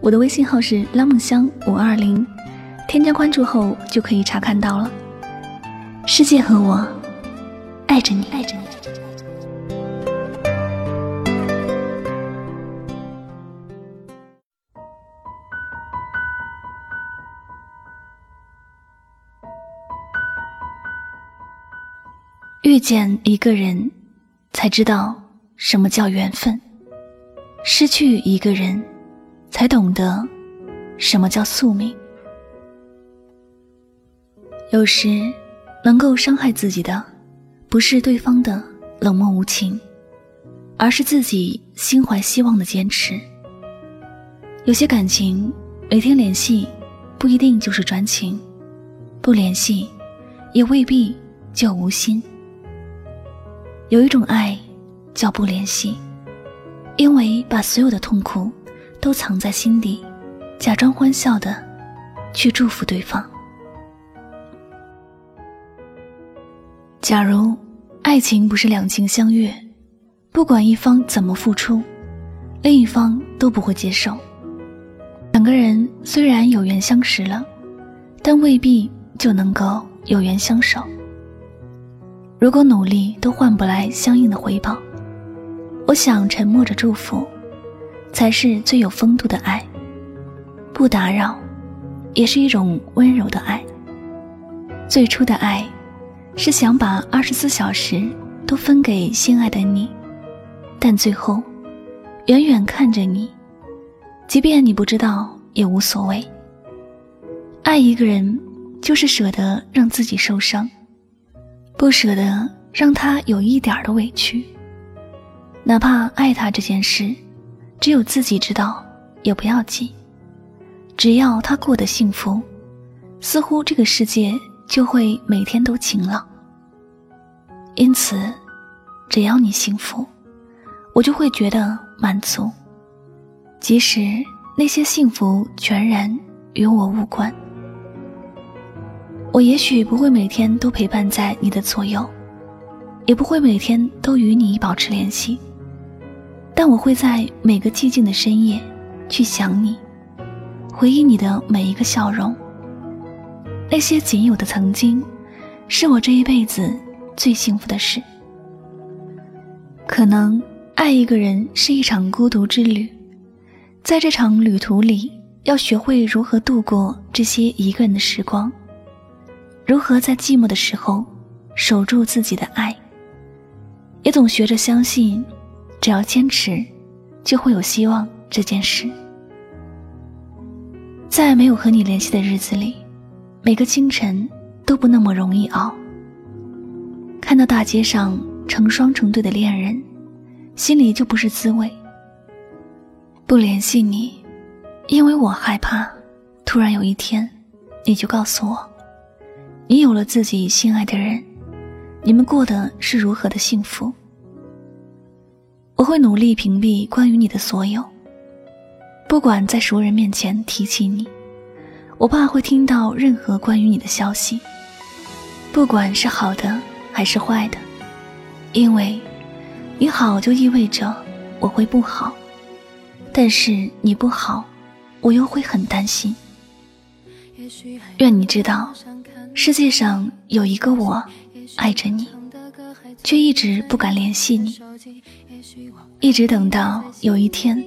我的微信号是拉梦香五二零，添加关注后就可以查看到了。世界和我爱着你，爱着你。遇见一个人，才知道什么叫缘分；失去一个人。才懂得什么叫宿命。有时，能够伤害自己的，不是对方的冷漠无情，而是自己心怀希望的坚持。有些感情，每天联系不一定就是专情，不联系也未必就无心。有一种爱，叫不联系，因为把所有的痛苦。都藏在心底，假装欢笑的去祝福对方。假如爱情不是两情相悦，不管一方怎么付出，另一方都不会接受。两个人虽然有缘相识了，但未必就能够有缘相守。如果努力都换不来相应的回报，我想沉默着祝福。才是最有风度的爱。不打扰，也是一种温柔的爱。最初的爱，是想把二十四小时都分给心爱的你，但最后，远远看着你，即便你不知道也无所谓。爱一个人，就是舍得让自己受伤，不舍得让他有一点的委屈，哪怕爱他这件事。只有自己知道，也不要紧。只要他过得幸福，似乎这个世界就会每天都晴朗。因此，只要你幸福，我就会觉得满足。即使那些幸福全然与我无关，我也许不会每天都陪伴在你的左右，也不会每天都与你保持联系。但我会在每个寂静的深夜，去想你，回忆你的每一个笑容。那些仅有的曾经，是我这一辈子最幸福的事。可能爱一个人是一场孤独之旅，在这场旅途里，要学会如何度过这些一个人的时光，如何在寂寞的时候守住自己的爱，也总学着相信。只要坚持，就会有希望。这件事，在没有和你联系的日子里，每个清晨都不那么容易熬。看到大街上成双成对的恋人，心里就不是滋味。不联系你，因为我害怕，突然有一天，你就告诉我，你有了自己心爱的人，你们过的是如何的幸福。我会努力屏蔽关于你的所有，不管在熟人面前提起你，我怕会听到任何关于你的消息，不管是好的还是坏的，因为你好就意味着我会不好，但是你不好，我又会很担心。愿你知道，世界上有一个我，爱着你，却一直不敢联系你。一直等到有一天，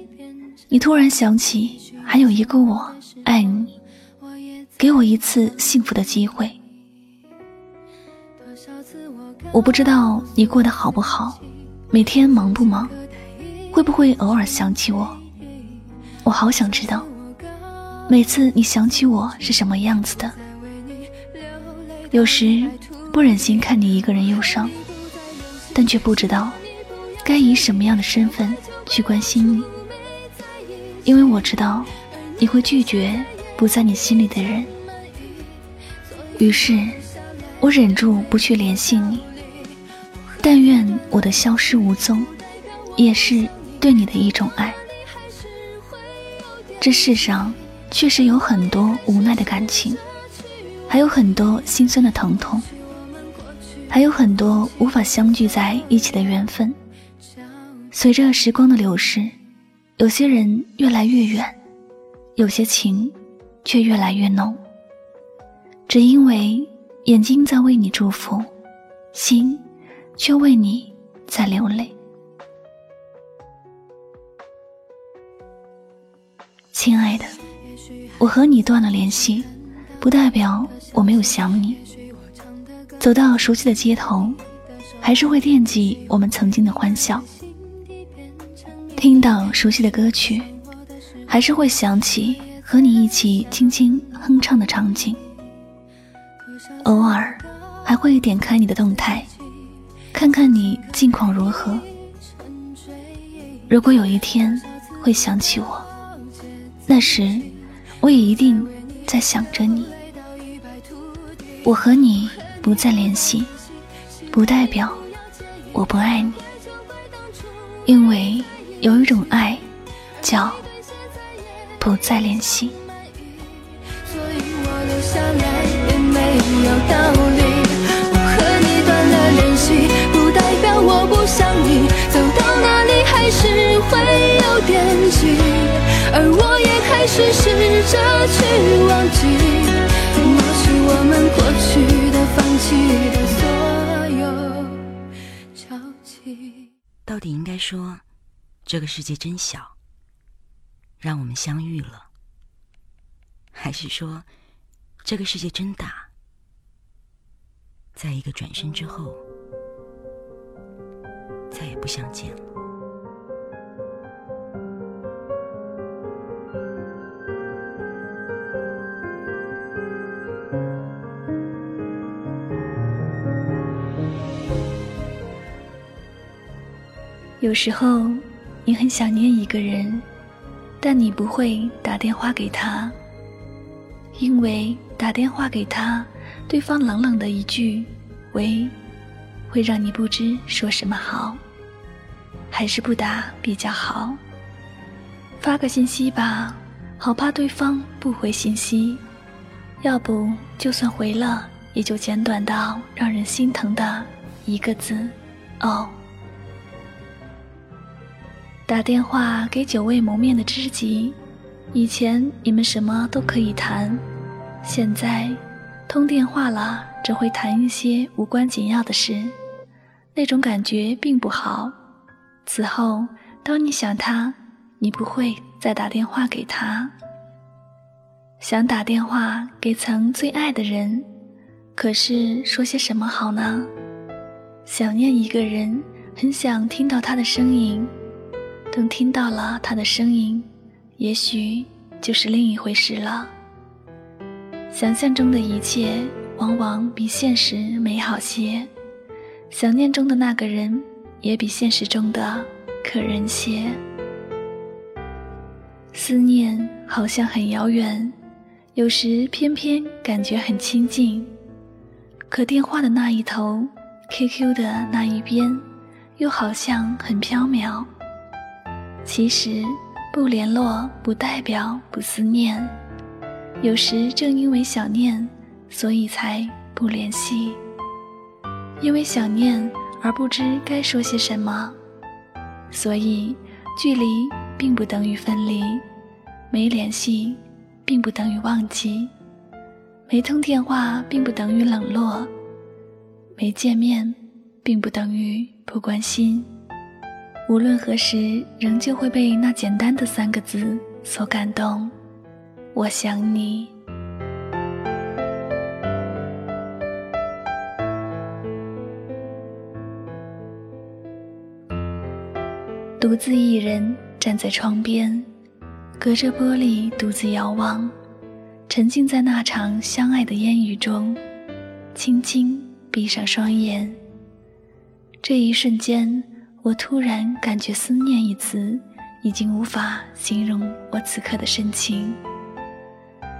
你突然想起还有一个我爱你，给我一次幸福的机会。我不知道你过得好不好，每天忙不忙，会不会偶尔想起我？我好想知道，每次你想起我是什么样子的。有时不忍心看你一个人忧伤，但却不知道。该以什么样的身份去关心你？因为我知道你会拒绝不在你心里的人。于是，我忍住不去联系你。但愿我的消失无踪，也是对你的一种爱。这世上确实有很多无奈的感情，还有很多心酸的疼痛，还有很多无法相聚在一起的缘分。随着时光的流逝，有些人越来越远，有些情却越来越浓。只因为眼睛在为你祝福，心却为你在流泪。亲爱的，我和你断了联系，不代表我没有想你。走到熟悉的街头，还是会惦记我们曾经的欢笑；听到熟悉的歌曲，还是会想起和你一起轻轻哼唱的场景。偶尔还会点开你的动态，看看你近况如何。如果有一天会想起我，那时我也一定在想着你。我和你不再联系，不代表我不爱你，因为有一种爱叫不再联系。所以我留下来也没有道理，我和你断了联系，不代表我不想你。走到哪里还是会有惦记，而我也开始试着去忘记，抹去我们过去的、放弃的所有交集。到底应该说，这个世界真小，让我们相遇了，还是说，这个世界真大？在一个转身之后，再也不相见了。有时候，你很想念一个人，但你不会打电话给他，因为打电话给他。对方冷冷的一句“喂”，会让你不知说什么好，还是不打比较好。发个信息吧，好怕对方不回信息；要不就算回了，也就简短到让人心疼的一个字“哦”。打电话给久未谋面的知己，以前你们什么都可以谈，现在。通电话了，只会谈一些无关紧要的事，那种感觉并不好。此后，当你想他，你不会再打电话给他。想打电话给曾最爱的人，可是说些什么好呢？想念一个人，很想听到他的声音。等听到了他的声音，也许就是另一回事了。想象中的一切往往比现实美好些，想念中的那个人也比现实中的可人些。思念好像很遥远，有时偏偏感觉很亲近。可电话的那一头，QQ 的那一边，又好像很飘渺。其实，不联络不代表不思念。有时正因为想念，所以才不联系。因为想念而不知该说些什么，所以距离并不等于分离，没联系并不等于忘记，没通电话并不等于冷落，没见面并不等于不关心。无论何时，仍旧会被那简单的三个字所感动。我想你，独自一人站在窗边，隔着玻璃独自遥望，沉浸在那场相爱的烟雨中，轻轻闭上双眼。这一瞬间，我突然感觉“思念”一词已经无法形容我此刻的深情。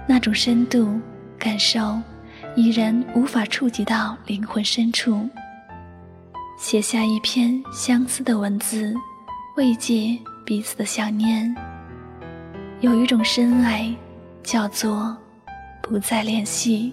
那种深度感受，已然无法触及到灵魂深处。写下一篇相思的文字，慰藉彼此的想念。有一种深爱，叫做不再联系。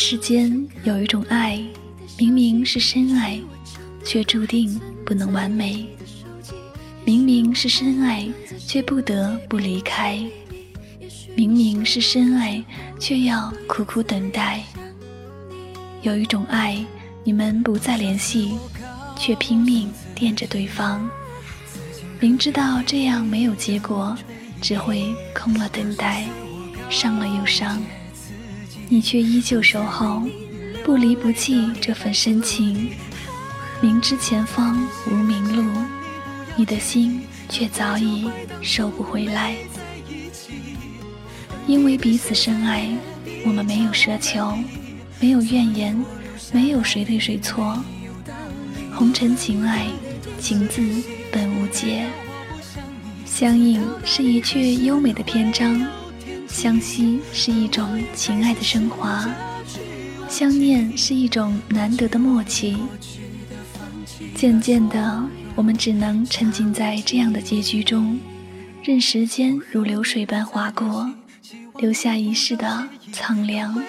世间有一种爱，明明是深爱，却注定不能完美；明明是深爱，却不得不离开；明明是深爱，却要苦苦等待。有一种爱，你们不再联系，却拼命惦着对方，明知道这样没有结果，只会空了等待，伤了又伤。你却依旧守候，不离不弃这份深情。明知前方无明路，你的心却早已收不回来。因为彼此深爱，我们没有奢求，没有怨言，没有谁对谁错。红尘情爱，情字本无解。相映是一阙优美的篇章。相惜是一种情爱的升华，相念是一种难得的默契。渐渐的，我们只能沉浸在这样的结局中，任时间如流水般划过，留下一世的苍凉。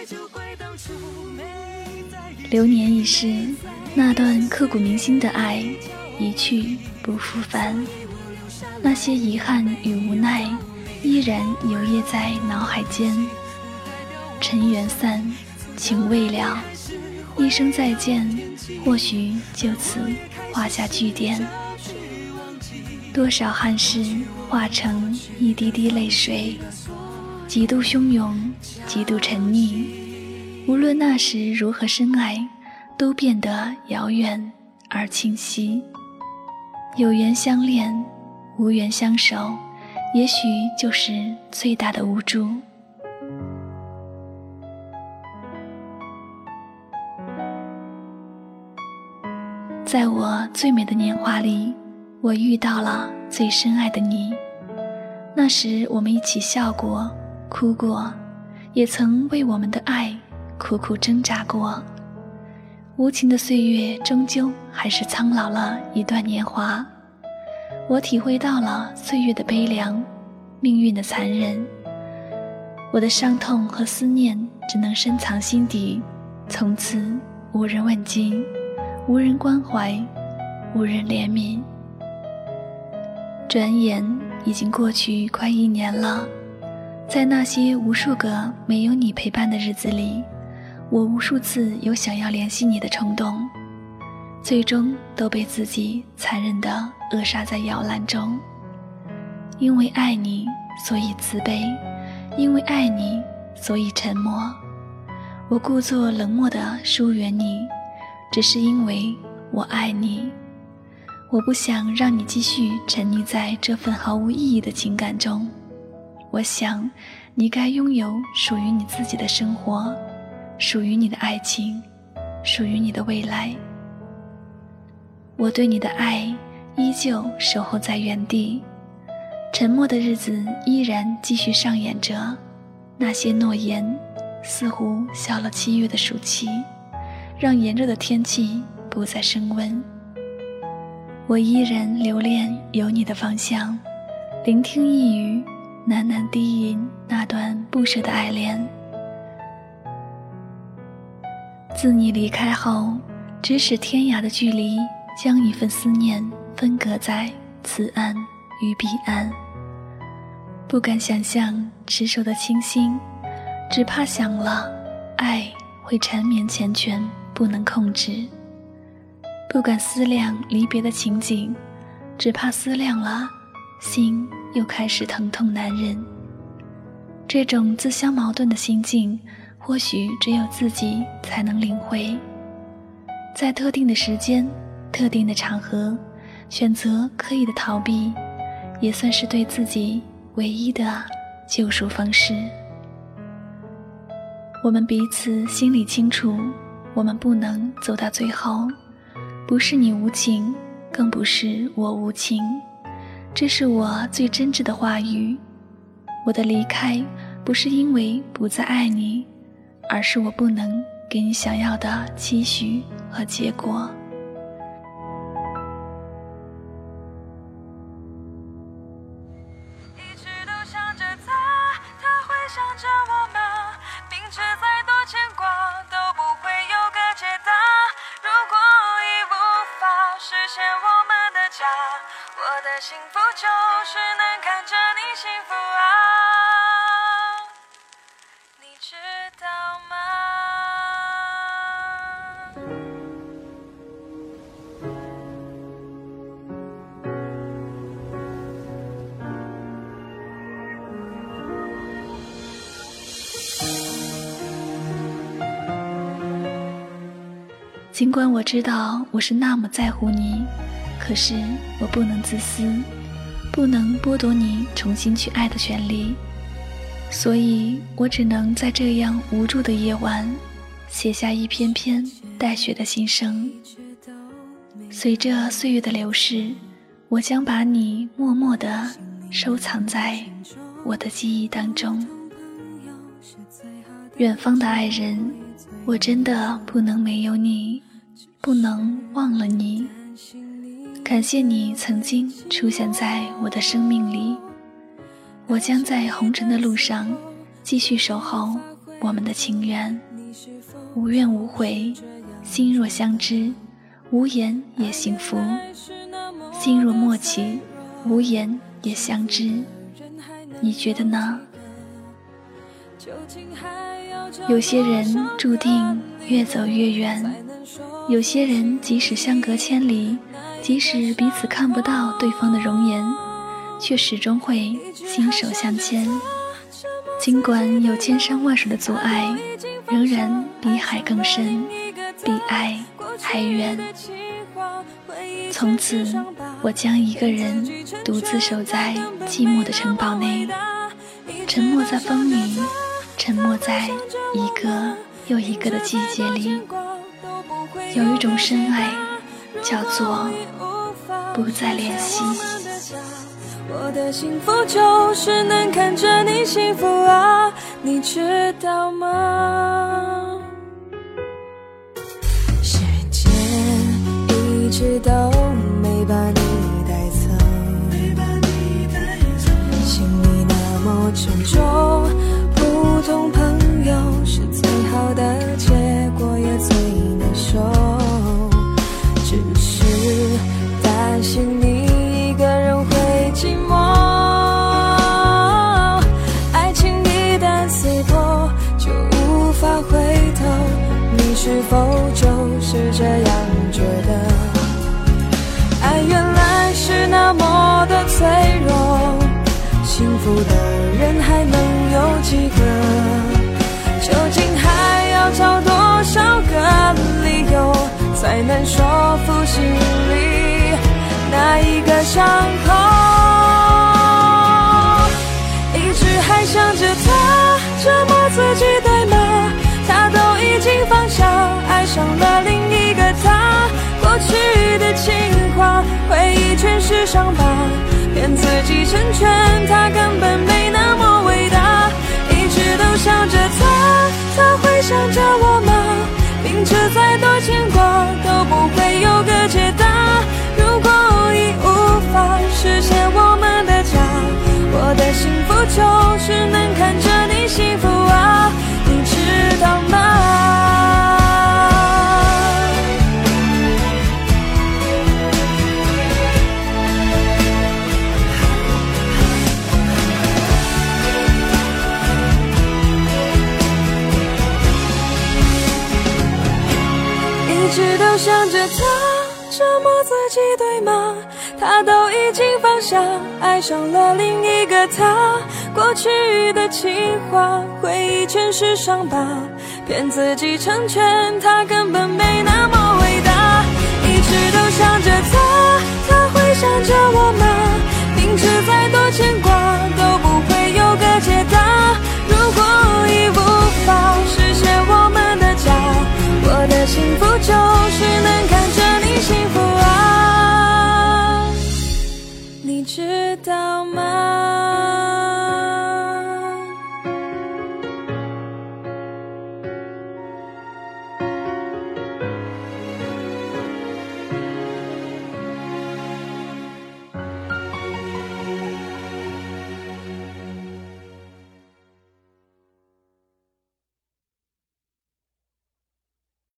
流年已逝，那段刻骨铭心的爱一去不复返，那些遗憾与无奈。依然游曳在脑海间，尘缘散，情未了，一声再见，或许就此画下句点。多少憾事化成一滴滴泪水，几度汹涌，几度沉溺。无论那时如何深爱，都变得遥远而清晰。有缘相恋，无缘相守。也许就是最大的无助。在我最美的年华里，我遇到了最深爱的你。那时我们一起笑过、哭过，也曾为我们的爱苦苦挣扎过。无情的岁月，终究还是苍老了一段年华。我体会到了岁月的悲凉，命运的残忍。我的伤痛和思念只能深藏心底，从此无人问津，无人关怀，无人怜悯。转眼已经过去快一年了，在那些无数个没有你陪伴的日子里，我无数次有想要联系你的冲动，最终都被自己残忍地扼杀在摇篮中。因为爱你，所以自卑；因为爱你，所以沉默。我故作冷漠地疏远你，只是因为我爱你。我不想让你继续沉溺在这份毫无意义的情感中。我想，你该拥有属于你自己的生活，属于你的爱情，属于你的未来。我对你的爱依旧守候在原地，沉默的日子依然继续上演着。那些诺言似乎消了七月的暑气，让炎热的天气不再升温。我依然留恋有你的方向，聆听一语，喃喃低吟那段不舍的爱恋。自你离开后，咫尺天涯的距离，将一份思念分隔在此岸与彼岸。不敢想象执手的清新，只怕想了，爱会缠绵缱绻，不能控制。不敢思量离别的情景，只怕思量了，心又开始疼痛难忍。这种自相矛盾的心境，或许只有自己才能领会。在特定的时间、特定的场合，选择刻意的逃避，也算是对自己唯一的救赎方式。我们彼此心里清楚，我们不能走到最后。不是你无情，更不是我无情，这是我最真挚的话语。我的离开不是因为不再爱你，而是我不能给你想要的期许和结果。尽管我知道我是那么在乎你。可是我不能自私，不能剥夺你重新去爱的权利，所以我只能在这样无助的夜晚，写下一篇篇带血的心声。随着岁月的流逝，我将把你默默地收藏在我的记忆当中。远方的爱人，我真的不能没有你，不能忘了你。感谢你曾经出现在我的生命里，我将在红尘的路上继续守候我们的情缘，无怨无悔，心若相知，无言也幸福；心若默契，无言也相知。你觉得呢？有些人注定越走越远，有些人即使相隔千里。即使彼此看不到对方的容颜，却始终会心手相牵。尽管有千山万水的阻碍，仍然比海更深，比爱还远。从此，我将一个人独自守在寂寞的城堡内，沉默在风里，沉默在一个又一个的季节里。有一种深爱，叫做。不再联系。我的幸福就是能看着你幸福啊，你知道吗？伤口？一直还想着他，折磨自己，对吗？他都已经放下，爱上了另一个他。过去的情话，回忆全是伤疤，骗自己成全，他根本没那么伟大。一直都想着他，他会想着我吗？明知再多牵挂都不会有爱上了另一个他过去的情话回忆全是伤疤骗自己成全他根本没那么伟大一直都想着他。